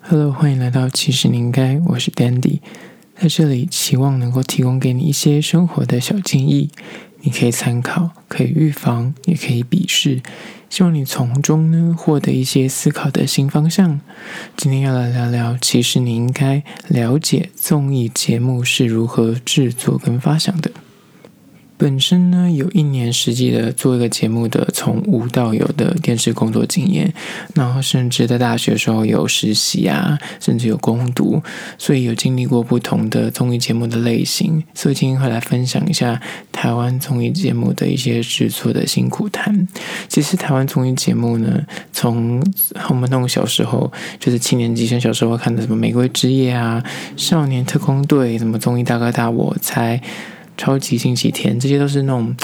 Hello，欢迎来到其实你应该，我是 Dandy，在这里期望能够提供给你一些生活的小建议，你可以参考，可以预防，也可以鄙视，希望你从中呢获得一些思考的新方向。今天要来聊聊，其实你应该了解综艺节目是如何制作跟发想的。本身呢，有一年实际的做一个节目的从无到有的电视工作经验，然后甚至在大学时候有实习啊，甚至有攻读，所以有经历过不同的综艺节目的类型，所以今天会来分享一下台湾综艺节目的一些制作的辛苦谈。其实台湾综艺节目呢，从我们那种小时候，就是七年级生小时候看的什么《玫瑰之夜》啊，《少年特工队》，什么《综艺大哥大》，我猜。超级星期天，这些都是那种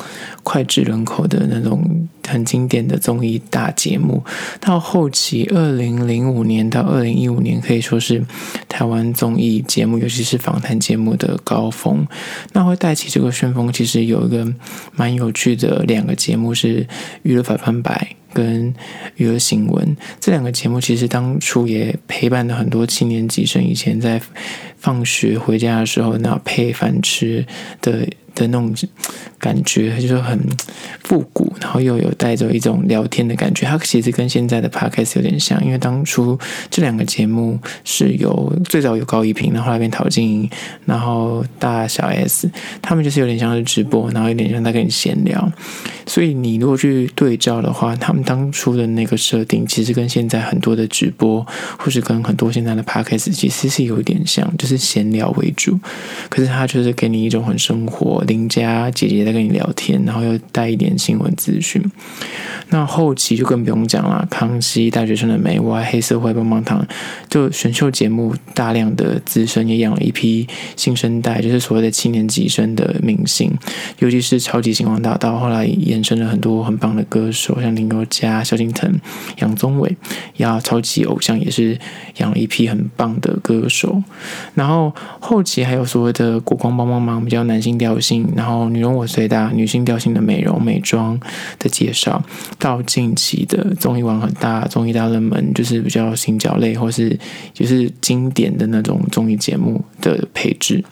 脍炙人口的那种很经典的综艺大节目。到后期，二零零五年到二零一五年，可以说是台湾综艺节目，尤其是访谈节目的高峰。那会带起这个旋风，其实有一个蛮有趣的两个节目是《娱乐百分百》跟《娱乐新闻》这两个节目，其实当初也陪伴了很多七年级生以前在。放学回家的时候，那配饭吃的的那种感觉，就是很复古，然后又有带着一种聊天的感觉。它其实跟现在的 Podcast 有点像，因为当初这两个节目是有最早有高一平，然后后来变陶晶莹，然后大小 S，他们就是有点像是直播，然后有点像在跟你闲聊。所以你如果去对照的话，他们当初的那个设定，其实跟现在很多的直播，或是跟很多现在的 Podcast 其实是有点像，就是闲聊为主。可是他就是给你一种很生活。邻家姐姐在跟你聊天，然后又带一点新闻资讯。那后期就更不用讲了，康熙、大学生的美，我爱黑社会、棒棒糖，就选秀节目大量的资深，也养了一批新生代，就是所谓的七年级生的明星。尤其是超级星光大道，后来也衍生了很多很棒的歌手，像林宥嘉、萧敬腾、杨宗纬，呀，超级偶像也是养了一批很棒的歌手。然后后期还有所谓的国光帮帮忙，比较男性调性。然后女容我最大，女性调性的美容美妆的介绍，到近期的综艺网很大，综艺大热门就是比较新角类或是就是经典的那种综艺节目的配置。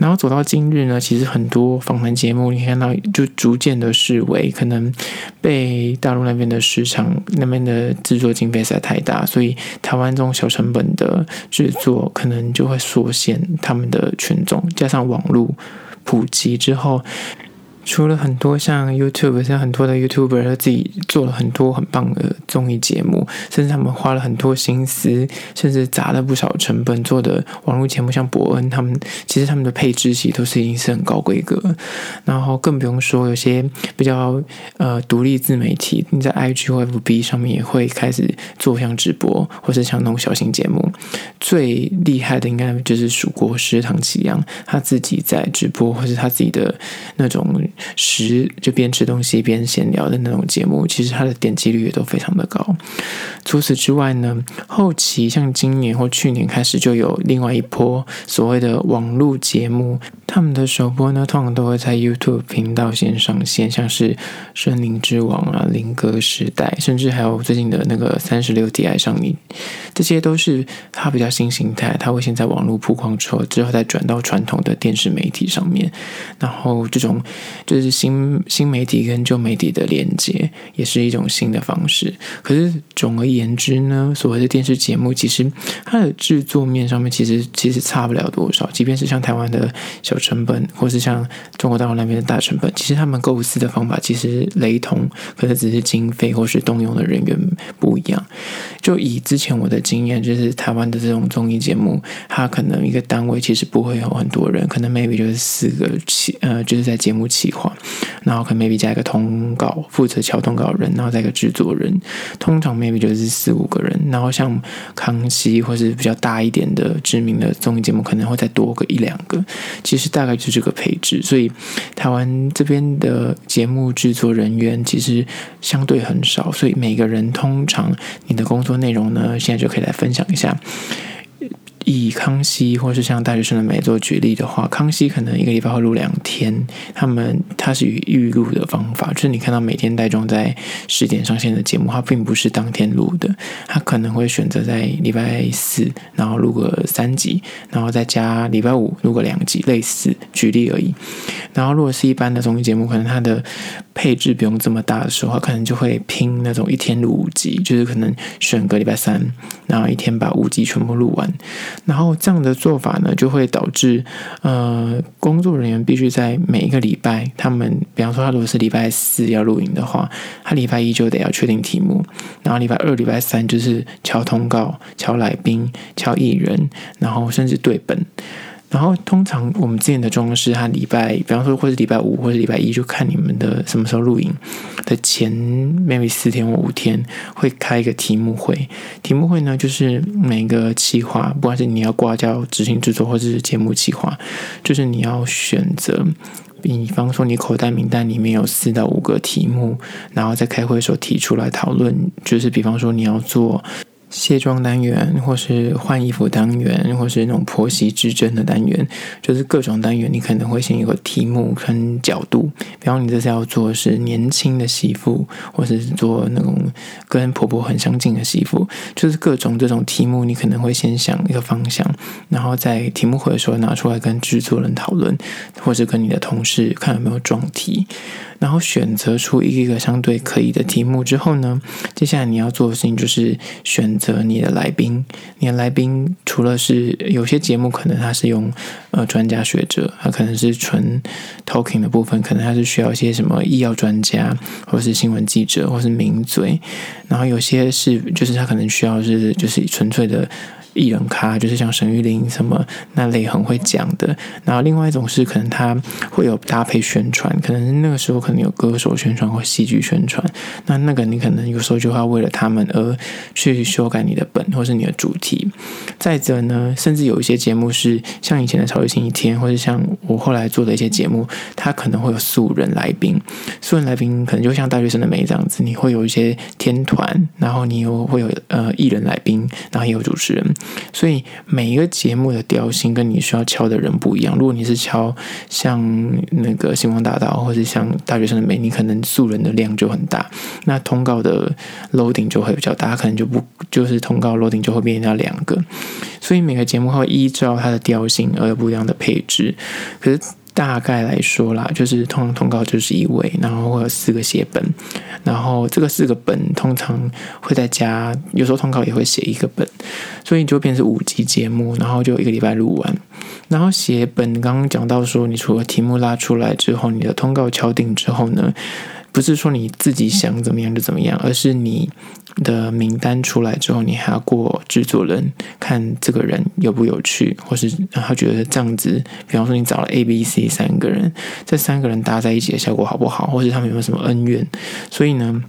然后走到今日呢，其实很多访谈节目，你看到就逐渐的视为，可能被大陆那边的市场那边的制作经费实在太大，所以台湾这种小成本的制作，可能就会缩限他们的权重，加上网络。普及之后。除了很多像 YouTube，像很多的 YouTuber 他自己做了很多很棒的综艺节目，甚至他们花了很多心思，甚至砸了不少成本做的网络节目，像伯恩他们，其实他们的配置其实都是已经是很高规格。然后更不用说有些比较呃独立自媒体，你在 IG 或 FB 上面也会开始做像直播，或是像那种小型节目。最厉害的应该就是蜀国师唐綺阳，他自己在直播，或是他自己的那种。食就边吃东西边闲聊的那种节目，其实它的点击率也都非常的高。除此之外呢，后期像今年或去年开始就有另外一波所谓的网络节目，他们的首播呢，通常都会在 YouTube 频道先上线，像是《森林之王》啊、《林哥时代》，甚至还有最近的那个《三十六题爱上你》，这些都是它比较新形态，它会先在网络曝光之后，之后再转到传统的电视媒体上面，然后这种。就是新新媒体跟旧媒体的连接，也是一种新的方式。可是总而言之呢，所谓的电视节目，其实它的制作面上面，其实其实差不了多少。即便是像台湾的小成本，或是像中国大陆那边的大成本，其实他们构思的方法其实雷同，可是只是经费或是动用的人员不一样。就以之前我的经验，就是台湾的这种综艺节目，它可能一个单位其实不会有很多人，可能 maybe 就是四个企呃，就是在节目企划。然后可能 maybe 加一个通告，负责敲通告人，然后再一个制作人，通常 maybe 就是四五个人。然后像康熙或是比较大一点的知名的综艺节目，可能会再多个一两个。其实大概就是这个配置。所以台湾这边的节目制作人员其实相对很少，所以每个人通常你的工作内容呢，现在就可以来分享一下。以康熙或是像大学生的美做举例的话，康熙可能一个礼拜会录两天，他们他是以预录的方法，就是你看到每天带妆在十点上线的节目，它并不是当天录的，他可能会选择在礼拜四，然后录个三集，然后再加礼拜五录个两集，类似举例而已。然后如果是一般的综艺节目，可能它的配置不用这么大的时候，可能就会拼那种一天录五集，就是可能选个礼拜三，然后一天把五集全部录完。然后这样的做法呢，就会导致呃，工作人员必须在每一个礼拜，他们比方说他如果是礼拜四要录影的话，他礼拜一就得要确定题目，然后礼拜二、礼拜三就是敲通告、敲来宾、敲艺人，然后甚至对本。然后通常我们之前的状况是，他礼拜，比方说或是礼拜五或者礼拜一，就看你们的什么时候录影的前 maybe 四天或五天，会开一个题目会。题目会呢，就是每个企划，不管是你要挂掉执行制作，或者是节目企划，就是你要选择，比方说你口袋名单里面有四到五个题目，然后在开会的时候提出来讨论，就是比方说你要做。卸妆单元，或是换衣服单元，或是那种婆媳之争的单元，就是各种单元，你可能会先有个题目跟角度。比方你这次要做是年轻的媳妇，或是做那种跟婆婆很相近的媳妇，就是各种这种题目，你可能会先想一个方向，然后在题目会的时候拿出来跟制作人讨论，或是跟你的同事看有没有撞题。然后选择出一个相对可以的题目之后呢，接下来你要做的事情就是选择你的来宾。你的来宾除了是有些节目可能他是用呃专家学者，他可能是纯 talking 的部分，可能他是需要一些什么医药专家，或是新闻记者，或是名嘴。然后有些是就是他可能需要是就是纯粹的。艺人咖就是像沈玉琳什么那类很会讲的，然后另外一种是可能他会有搭配宣传，可能那个时候可你有歌手宣传或戏剧宣传，那那个你可能有时候就要为了他们而去修改你的本或是你的主题。再者呢，甚至有一些节目是像以前的《超级星期天》，或者像我后来做的一些节目，它可能会有素人来宾，素人来宾可能就像大学生的美这样子，你会有一些天团，然后你又会有呃艺人来宾，然后也有主持人。所以每一个节目的调性跟你需要敲的人不一样。如果你是敲像那个星光大道，或者像大学生的美，你可能素人的量就很大，那通告的 loading 就会比较大，可能就不就是通告 loading 就会变成两个。所以每个节目会依照它的调性而有不一样的配置。可是。大概来说啦，就是通常通告就是一位，然后会有四个写本，然后这个四个本通常会在家，有时候通告也会写一个本，所以就变成五集节目，然后就一个礼拜录完。然后写本刚刚讲到说，你除了题目拉出来之后，你的通告敲定之后呢，不是说你自己想怎么样就怎么样，而是你的名单出来之后，你还要过制作人看这个人有不有趣，或是他觉得这样子，比方说你找了 A、B、C 三个人，这三个人搭在一起的效果好不好，或是他们有没有什么恩怨，所以呢。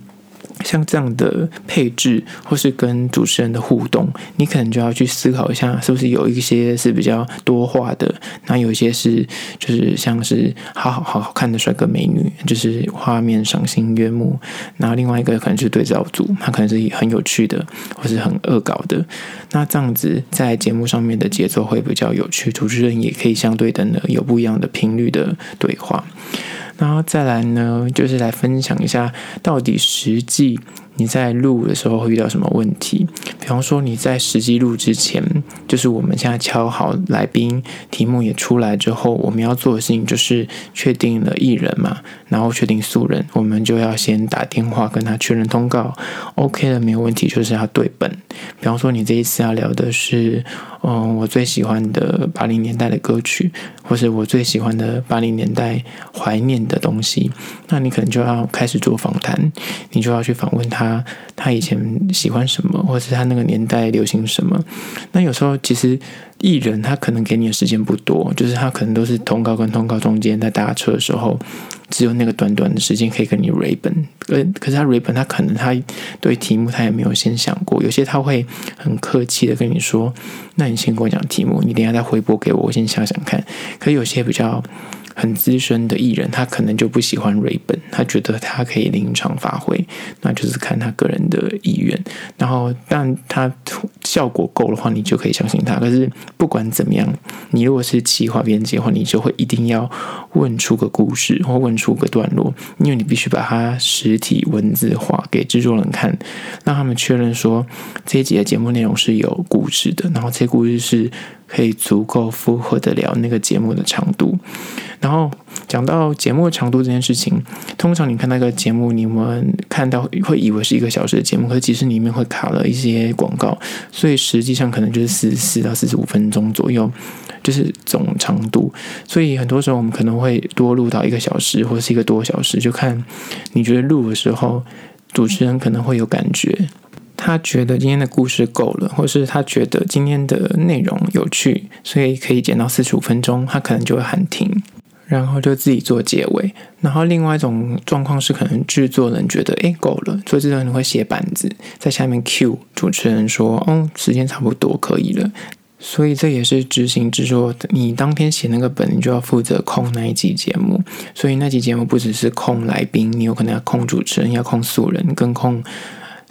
像这样的配置，或是跟主持人的互动，你可能就要去思考一下，是不是有一些是比较多话的，那有一些是就是像是好好好好看的帅哥美女，就是画面赏心悦目。然后另外一个可能是对照组，他可能是很有趣的，或是很恶搞的。那这样子在节目上面的节奏会比较有趣，主持人也可以相对等的有不一样的频率的对话。然后再来呢，就是来分享一下到底实际。你在录的时候会遇到什么问题？比方说你在实际录之前，就是我们现在敲好来宾题目也出来之后，我们要做的事情就是确定了艺人嘛，然后确定素人，我们就要先打电话跟他确认通告，OK 了没有问题，就是要对本。比方说你这一次要聊的是，嗯，我最喜欢的八零年代的歌曲，或是我最喜欢的八零年代怀念的东西，那你可能就要开始做访谈，你就要去访问他。他以前喜欢什么，或者是他那个年代流行什么？那有时候其实艺人他可能给你的时间不多，就是他可能都是通告跟通告中间在搭车的时候只有那个短短的时间可以跟你 read 本，呃，可是他 read 本，他可能他对题目他也没有先想过，有些他会很客气的跟你说，那你先跟我讲题目，你等下再回拨给我，我先想想看。可有些比较。很资深的艺人，他可能就不喜欢瑞本，他觉得他可以临场发挥，那就是看他个人的意愿。然后，但他效果够的话，你就可以相信他。可是不管怎么样，你如果是企划编辑的话，你就会一定要问出个故事，或问出个段落，因为你必须把它实体文字化给制作人看，让他们确认说这一集的节目内容是有故事的，然后这故事是可以足够符合得了那个节目的长度。然后讲到节目长度这件事情，通常你看那个节目，你们看到会以为是一个小时的节目，可是其实里面会卡了一些广告，所以实际上可能就是四十四到四十五分钟左右，就是总长度。所以很多时候我们可能会多录到一个小时或者是一个多小时，就看你觉得录的时候，主持人可能会有感觉，他觉得今天的故事够了，或是他觉得今天的内容有趣，所以可以剪到四十五分钟，他可能就会喊停。然后就自己做结尾，然后另外一种状况是，可能制作人觉得诶够了，所以制作人会写板子在下面 cue 主持人说，哦，时间差不多可以了，所以这也是执行制作，你当天写那个本，你就要负责控那一集节目，所以那集节目不只是控来宾，你有可能要控主持人，要控素人，跟控。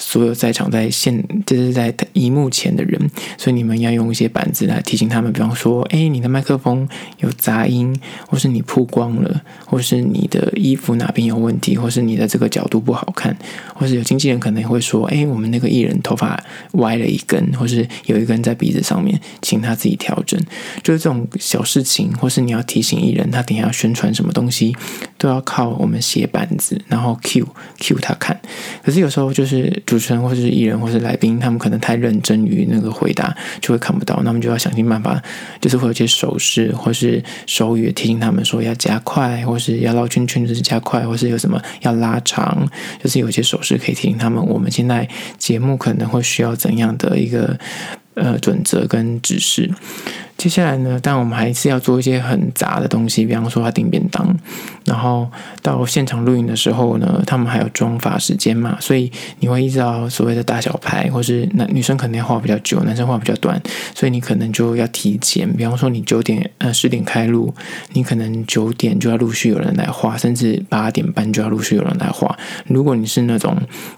所有在场在线，就是在荧幕前的人，所以你们要用一些板子来提醒他们。比方说，哎，你的麦克风有杂音，或是你曝光了，或是你的衣服哪边有问题，或是你的这个角度不好看，或是有经纪人可能会说，哎，我们那个艺人头发歪了一根，或是有一根在鼻子上面，请他自己调整。就是这种小事情，或是你要提醒艺人，他等下要宣传什么东西，都要靠我们写板子，然后 cue cue 他看。可是有时候就是。主持人或者是艺人或是来宾，他们可能太认真于那个回答，就会看不到。那么就要想尽办法，就是会有些手势或是手语提醒他们说要加快，或是要绕圈圈就是加快，或是有什么要拉长，就是有些手势可以提醒他们，我们现在节目可能会需要怎样的一个呃准则跟指示。接下来呢，但我们还是要做一些很杂的东西，比方说他订便当，然后到现场录影的时候呢，他们还有妆发时间嘛，所以你会依照所谓的大小牌，或是男女生可能要画比较久，男生画比较短，所以你可能就要提前，比方说你九点呃十点开录，你可能九点就要陆续有人来画，甚至八点半就要陆续有人来画。如果你是那种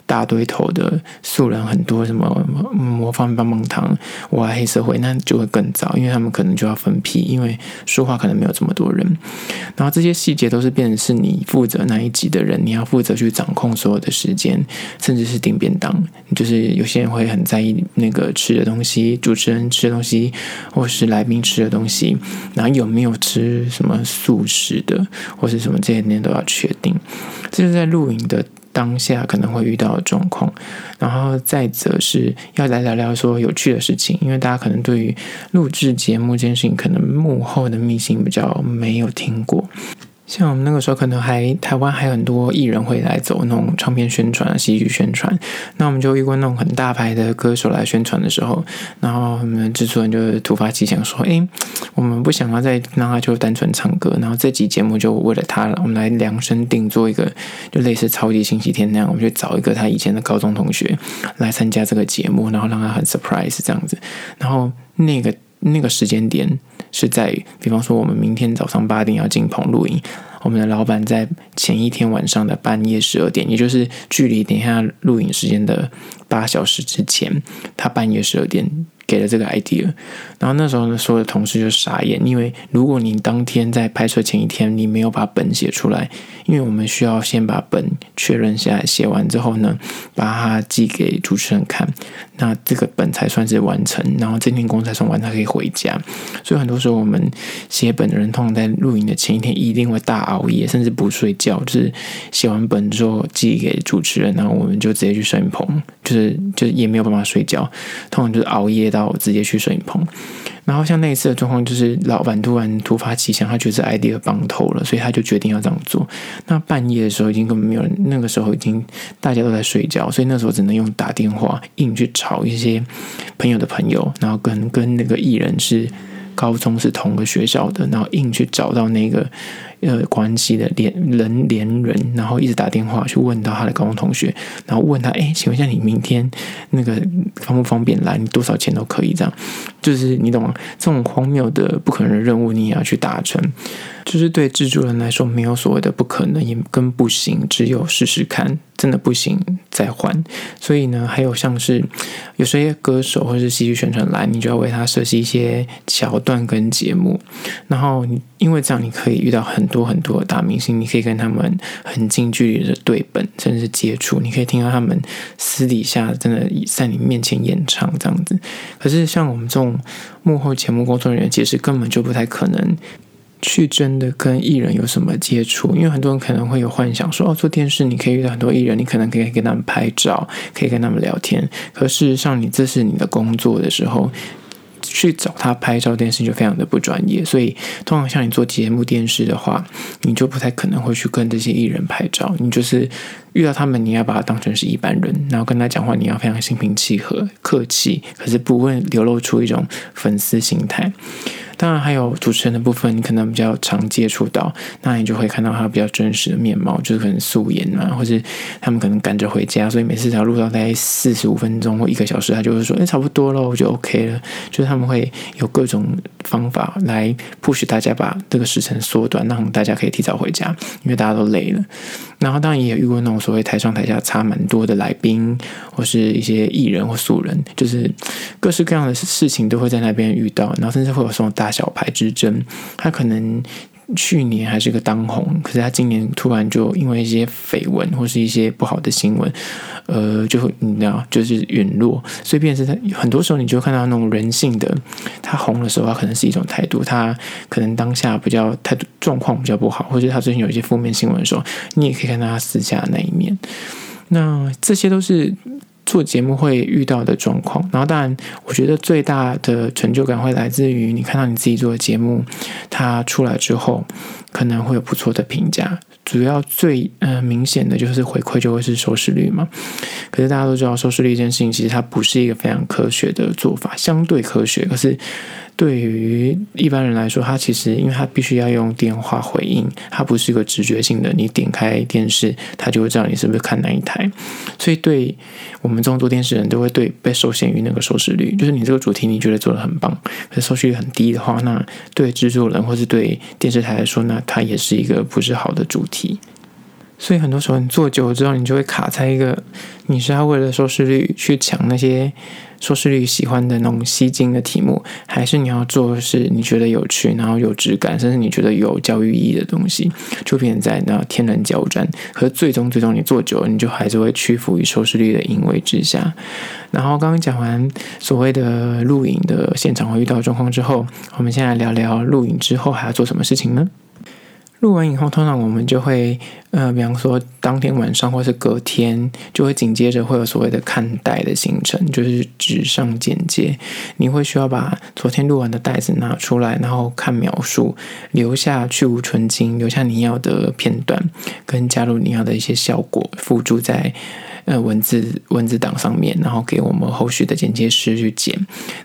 大堆头的素人很多，什么模范棒棒糖、我爱黑社会，那就会更早，因为他们。可能就要分批，因为说话可能没有这么多人，然后这些细节都是变成是你负责那一集的人，你要负责去掌控所有的时间，甚至是订便当。就是有些人会很在意那个吃的东西，主持人吃的东西，或是来宾吃的东西，然后有没有吃什么素食的，或是什么这些你都要确定。这是在录影的。当下可能会遇到的状况，然后再则是要来聊聊说有趣的事情，因为大家可能对于录制节目这件事情，可能幕后的秘辛比较没有听过。像我们那个时候，可能还台湾还很多艺人会来走那种唱片宣传、戏剧宣传。那我们就遇过那种很大牌的歌手来宣传的时候，然后我们制作人就突发奇想说：“哎，我们不想要再让他就单纯唱歌，然后这集节目就为了他，我们来量身定做一个，就类似超级星期天那样，我们就找一个他以前的高中同学来参加这个节目，然后让他很 surprise 这样子。然后那个那个时间点。”是在，比方说，我们明天早上八点要进棚录音，我们的老板在前一天晚上的半夜十二点，也就是距离等一下录影时间的八小时之前，他半夜十二点。给了这个 idea，然后那时候呢，所有的同事就傻眼，因为如果你当天在拍摄前一天你没有把本写出来，因为我们需要先把本确认下来，写完之后呢，把它寄给主持人看，那这个本才算是完成，然后这天工才算完，他可以回家。所以很多时候我们写本的人，通常在录影的前一天一定会大熬夜，甚至不睡觉，就是写完本之后寄给主持人，然后我们就直接去摄影棚，就是就也没有办法睡觉，通常就是熬夜到。我直接去摄影棚，然后像那一次的状况，就是老板突然突发奇想，他觉得 idea 棒透了，所以他就决定要这样做。那半夜的时候，已经根本没有人，那个时候已经大家都在睡觉，所以那时候只能用打电话硬去吵一些朋友的朋友，然后跟跟那个艺人是高中是同个学校的，然后硬去找到那个呃关系的连人连人，然后一直打电话去问到他的高中同学，然后问他，哎，请问一下，你明天那个方不方便来？你多少钱都可以，这样就是你懂吗？这种荒谬的不可能的任务，你也要去达成。就是对制作人来说，没有所谓的不可能，也跟不行，只有试试看，真的不行再换。所以呢，还有像是有些歌手或者是戏剧宣传来，你就要为他设计一些桥段跟节目。然后因为这样，你可以遇到很多很多的大明星，你可以跟他们很近距离的对本，甚至是接触，你可以听到他们私底下真的在你面前演唱这样子。可是像我们这种幕后节目工作人员，其实根本就不太可能。去真的跟艺人有什么接触？因为很多人可能会有幻想说，哦，做电视你可以遇到很多艺人，你可能可以跟他们拍照，可以跟他们聊天。可事实上，你这是你的工作的时候，去找他拍照，电视就非常的不专业。所以，通常像你做节目电视的话，你就不太可能会去跟这些艺人拍照。你就是遇到他们，你要把他当成是一般人，然后跟他讲话，你要非常心平气和、客气，可是不会流露出一种粉丝心态。当然，还有主持人的部分，你可能比较常接触到，那你就会看到他比较真实的面貌，就是可能素颜啊，或者他们可能赶着回家，所以每次只要录到大概四十五分钟或一个小时，他就会说：“哎，差不多了，我就 OK 了。”就是他们会有各种方法来 push 大家把这个时程缩短，让大家可以提早回家，因为大家都累了。然后当然也遇过那种所谓台上台下差蛮多的来宾，或是一些艺人或素人，就是各式各样的事情都会在那边遇到，然后甚至会有什么大小牌之争。他可能去年还是个当红，可是他今年突然就因为一些绯闻或是一些不好的新闻，呃，就你知道，就是陨落。所以变成是他很多时候你就看到那种人性的，他红的时候，他可能是一种态度，他可能当下比较态度状况比较不好，或者他最近有一些负面新闻的时候，你也可以看到他私下的那一面。那这些都是。做节目会遇到的状况，然后当然，我觉得最大的成就感会来自于你看到你自己做的节目，它出来之后可能会有不错的评价。主要最呃明显的就是回馈就会是收视率嘛。可是大家都知道，收视率这件事情其实它不是一个非常科学的做法，相对科学，可是。对于一般人来说，他其实因为他必须要用电话回应，他不是一个直觉性的。你点开电视，他就会知道你是不是看哪一台。所以，对我们这种做电视人都会对被受限于那个收视率，就是你这个主题你觉得做的很棒，可收视率很低的话，那对制作人或是对电视台来说，那它也是一个不是好的主题。所以很多时候你做久了之后，你就会卡在一个，你是要为了收视率去抢那些。收视率喜欢的那种吸睛的题目，还是你要做的是你觉得有趣，然后有质感，甚至你觉得有教育意义的东西，就变在那天人交战。可是最终，最终你做久了，你就还是会屈服于收视率的淫威之下。然后刚刚讲完所谓的录影的现场会遇到状况之后，我们现在聊聊录影之后还要做什么事情呢？录完以后，通常我们就会，呃，比方说当天晚上或是隔天，就会紧接着会有所谓的看带的行程，就是纸上简介。你会需要把昨天录完的带子拿出来，然后看描述，留下去无存金，留下你要的片段，跟加入你要的一些效果，附注在。呃，文字文字档上面，然后给我们后续的剪接师去剪，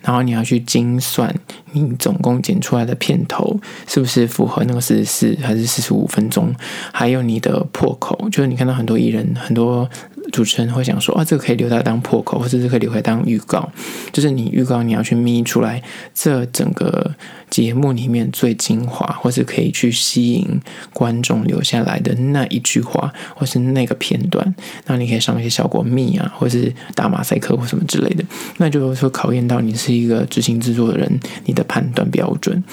然后你要去精算你总共剪出来的片头是不是符合那个四十四还是四十五分钟，还有你的破口，就是你看到很多艺人很多。主持人会想说啊，这个可以留它当破口，或者是可以留来当预告。就是你预告你要去咪出来，这整个节目里面最精华，或是可以去吸引观众留下来的那一句话，或是那个片段。那你可以上一些效果咪啊，或是打马赛克或什么之类的。那就说考验到你是一个执行制作的人，你的判断标准。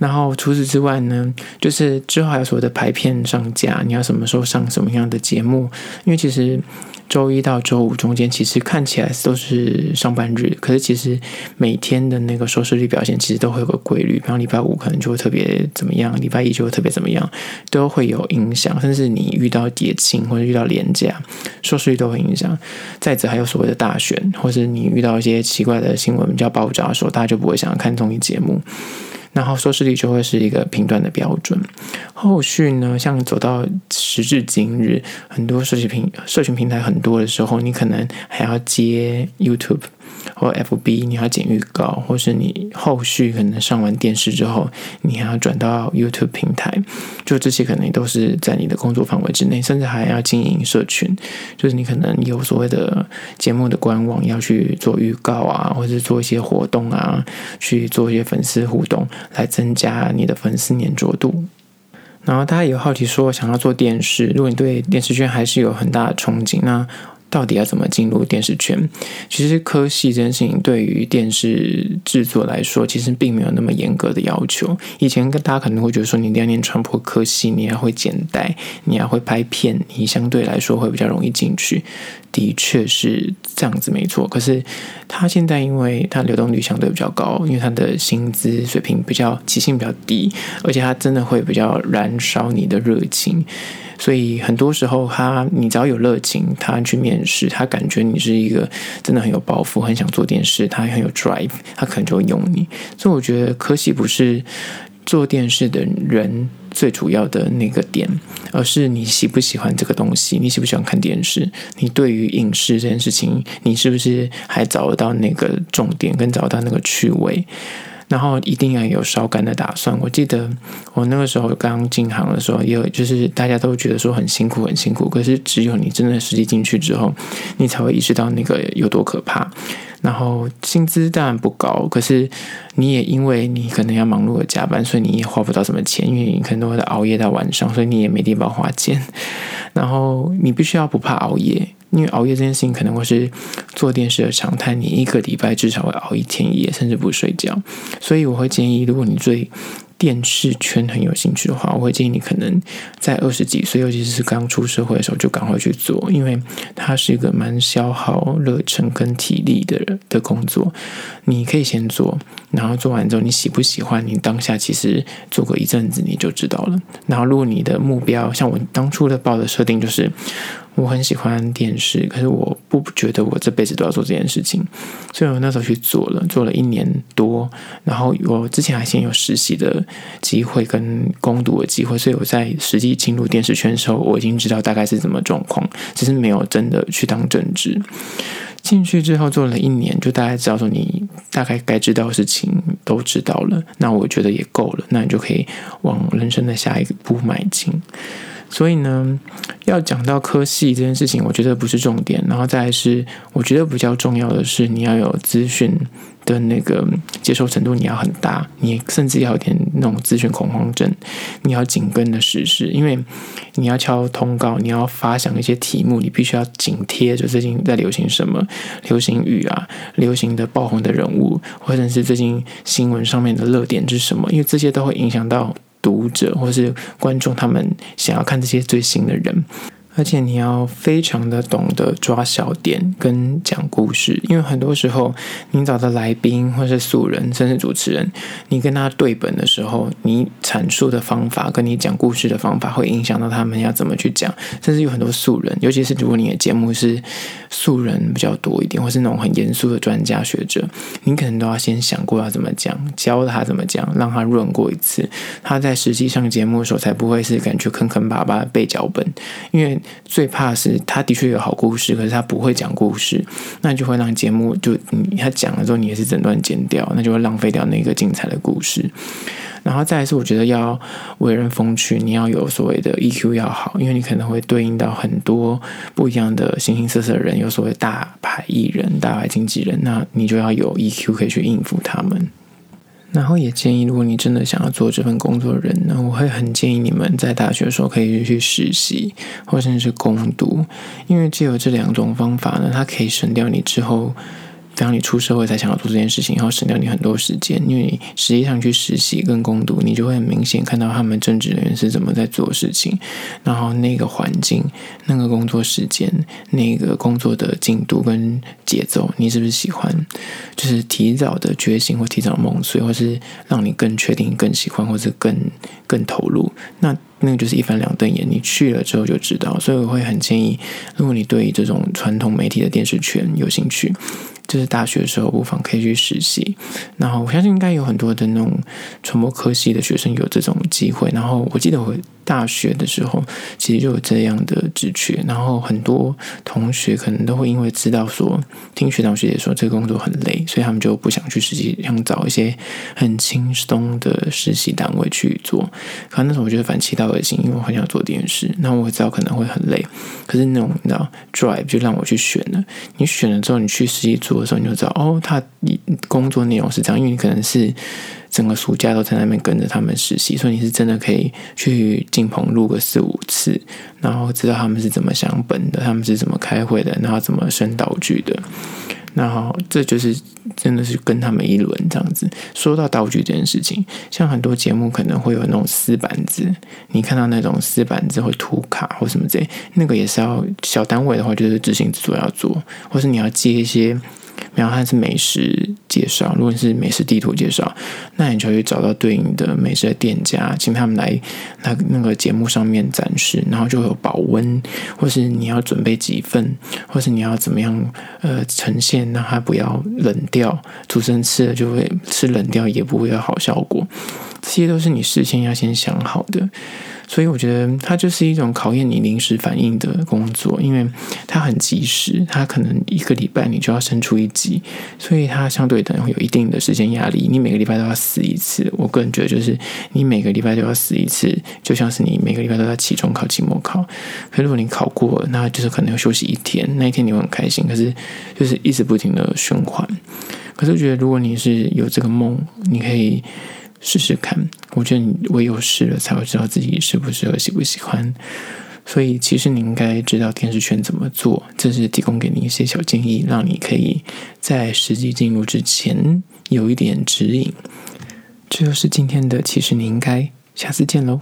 然后除此之外呢，就是之后还有所谓的排片上架，你要什么时候上什么样的节目？因为其实。周一到周五中间，其实看起来都是上班日，可是其实每天的那个收视率表现其实都会有个规律。比方礼拜五可能就会特别怎么样，礼拜一就会特别怎么样，都会有影响。甚至你遇到节庆或者遇到连假，收视率都会影响。再者还有所谓的大选，或是你遇到一些奇怪的新闻比较爆炸的时候，大家就不会想要看综艺节目。然后收视率就会是一个评断的标准。后续呢，像走到时至今日，很多社区平社群平台很多的时候，你可能还要接 YouTube。或 FB，你要剪预告，或是你后续可能上完电视之后，你还要转到 YouTube 平台，就这些可能都是在你的工作范围之内，甚至还要经营社群，就是你可能有所谓的节目的官网要去做预告啊，或是做一些活动啊，去做一些粉丝互动，来增加你的粉丝黏着度。然后大家有好奇说，想要做电视，如果你对电视圈还是有很大的憧憬，那到底要怎么进入电视圈？其实科系这件事情对于电视制作来说，其实并没有那么严格的要求。以前跟大家可能会觉得说，你一定要念传播科系，你要会剪带，你要会拍片，你相对来说会比较容易进去。的确是这样子，没错。可是他现在因为他流动率相对比较高，因为他的薪资水平比较起薪比较低，而且他真的会比较燃烧你的热情。所以很多时候他，你只要有热情，他去面试，他感觉你是一个真的很有抱负，很想做电视，他很有 drive，他可能就会用你。所以我觉得科系不是做电视的人最主要的那个点，而是你喜不喜欢这个东西，你喜不喜欢看电视，你对于影视这件事情，你是不是还找得到那个重点，跟找到那个趣味。然后一定要有烧干的打算。我记得我那个时候刚进行的时候，也有就是大家都觉得说很辛苦很辛苦，可是只有你真的实际进去之后，你才会意识到那个有多可怕。然后薪资当然不高，可是你也因为你可能要忙碌的加班，所以你也花不到什么钱，因为你可能都会熬夜到晚上，所以你也没地方花钱。然后你必须要不怕熬夜。因为熬夜这件事情可能会是做电视的常态，你一个礼拜至少会熬一天一夜，甚至不睡觉。所以我会建议，如果你最电视圈很有兴趣的话，我会建议你可能在二十几岁，尤其是刚出社会的时候，就赶快去做，因为它是一个蛮消耗热忱跟体力的的工作。你可以先做，然后做完之后你喜不喜欢，你当下其实做过一阵子你就知道了。然后如果你的目标像我当初的报的设定就是。我很喜欢电视，可是我不觉得我这辈子都要做这件事情，所以我那时候去做了，做了一年多，然后我之前还先有实习的机会跟攻读的机会，所以我在实际进入电视圈的时候，我已经知道大概是什么状况，只是没有真的去当正职。进去之后做了一年，就大概知道说你大概该知道的事情都知道了，那我觉得也够了，那你就可以往人生的下一步迈进。所以呢，要讲到科系这件事情，我觉得不是重点。然后再来是，我觉得比较重要的是，你要有资讯的那个接受程度，你要很大，你甚至要有点那种资讯恐慌症。你要紧跟的时事，因为你要敲通告，你要发想一些题目，你必须要紧贴着最近在流行什么流行语啊，流行的爆红的人物，或者是最近新闻上面的热点是什么，因为这些都会影响到。读者或是观众，他们想要看这些最新的人。而且你要非常的懂得抓小点跟讲故事，因为很多时候你找的来宾或是素人，甚至主持人，你跟他对本的时候，你阐述的方法跟你讲故事的方法，会影响到他们要怎么去讲。甚至有很多素人，尤其是如果你的节目是素人比较多一点，或是那种很严肃的专家学者，你可能都要先想过要怎么讲，教他怎么讲，让他润过一次，他在实际上节目的时候才不会是感觉坑坑巴巴的背脚本，因为。最怕是他的确有好故事，可是他不会讲故事，那就会让节目就你他讲了之后，你也是整段剪掉，那就会浪费掉那个精彩的故事。然后再来是，我觉得要为人风趣，你要有所谓的 EQ 要好，因为你可能会对应到很多不一样的形形色色的人，有所谓大牌艺人、大牌经纪人，那你就要有 EQ 可以去应付他们。然后也建议，如果你真的想要做这份工作的人呢，我会很建议你们在大学的时候可以去实习，或者是攻读，因为只有这两种方法呢，它可以省掉你之后。当你出社会才想要做这件事情，然后省掉你很多时间，因为你实际上去实习跟攻读，你就会很明显看到他们正职人员是怎么在做事情，然后那个环境、那个工作时间、那个工作的进度跟节奏，你是不是喜欢？就是提早的觉醒或提早梦碎，或是让你更确定、更喜欢，或是更更投入。那那个就是一翻两瞪眼，你去了之后就知道。所以我会很建议，如果你对这种传统媒体的电视圈有兴趣。就是大学的时候，不妨可以去实习。然后我相信应该有很多的那种传播科系的学生有这种机会。然后我记得我大学的时候，其实就有这样的职缺。然后很多同学可能都会因为知道说，听学长学姐说这个工作很累，所以他们就不想去实习，想找一些很轻松的实习单位去做。可能那时候我觉得反其道而行，因为我很想做电视。那我知道可能会很累，可是那种你知道 drive 就让我去选了。你选了之后，你去实习做。的时候你就知道哦，他工作内容是这样，因为你可能是整个暑假都在那边跟着他们实习，所以你是真的可以去进棚录个四五次，然后知道他们是怎么想本的，他们是怎么开会的，然后怎么升导具的。那好这就是真的是跟他们一轮这样子。说到道具这件事情，像很多节目可能会有那种撕板子，你看到那种撕板子会涂卡或什么之类，那个也是要小单位的话，就是执行制作要做，或是你要接一些。然后它是美食介绍，如果是美食地图介绍，那你就会找到对应的美食的店家，请他们来那那个节目上面展示，然后就有保温，或是你要准备几份，或是你要怎么样呃呈现，让它不要冷掉，主持人吃了就会吃冷掉，也不会有好效果，这些都是你事先要先想好的。所以我觉得它就是一种考验你临时反应的工作，因为它很及时，它可能一个礼拜你就要生出一集，所以它相对等会有一定的时间压力。你每个礼拜都要死一次，我个人觉得就是你每个礼拜都要死一次，就像是你每个礼拜都在期中考、期末考。可如果你考过了，那就是可能要休息一天，那一天你会很开心。可是就是一直不停的循环。可是我觉得如果你是有这个梦，你可以。试试看，我觉得你唯有试了才会知道自己适不适合、喜不喜欢。所以，其实你应该知道电视圈怎么做，这是提供给你一些小建议，让你可以在实际进入之前有一点指引。这就是今天的，其实你应该下次见喽。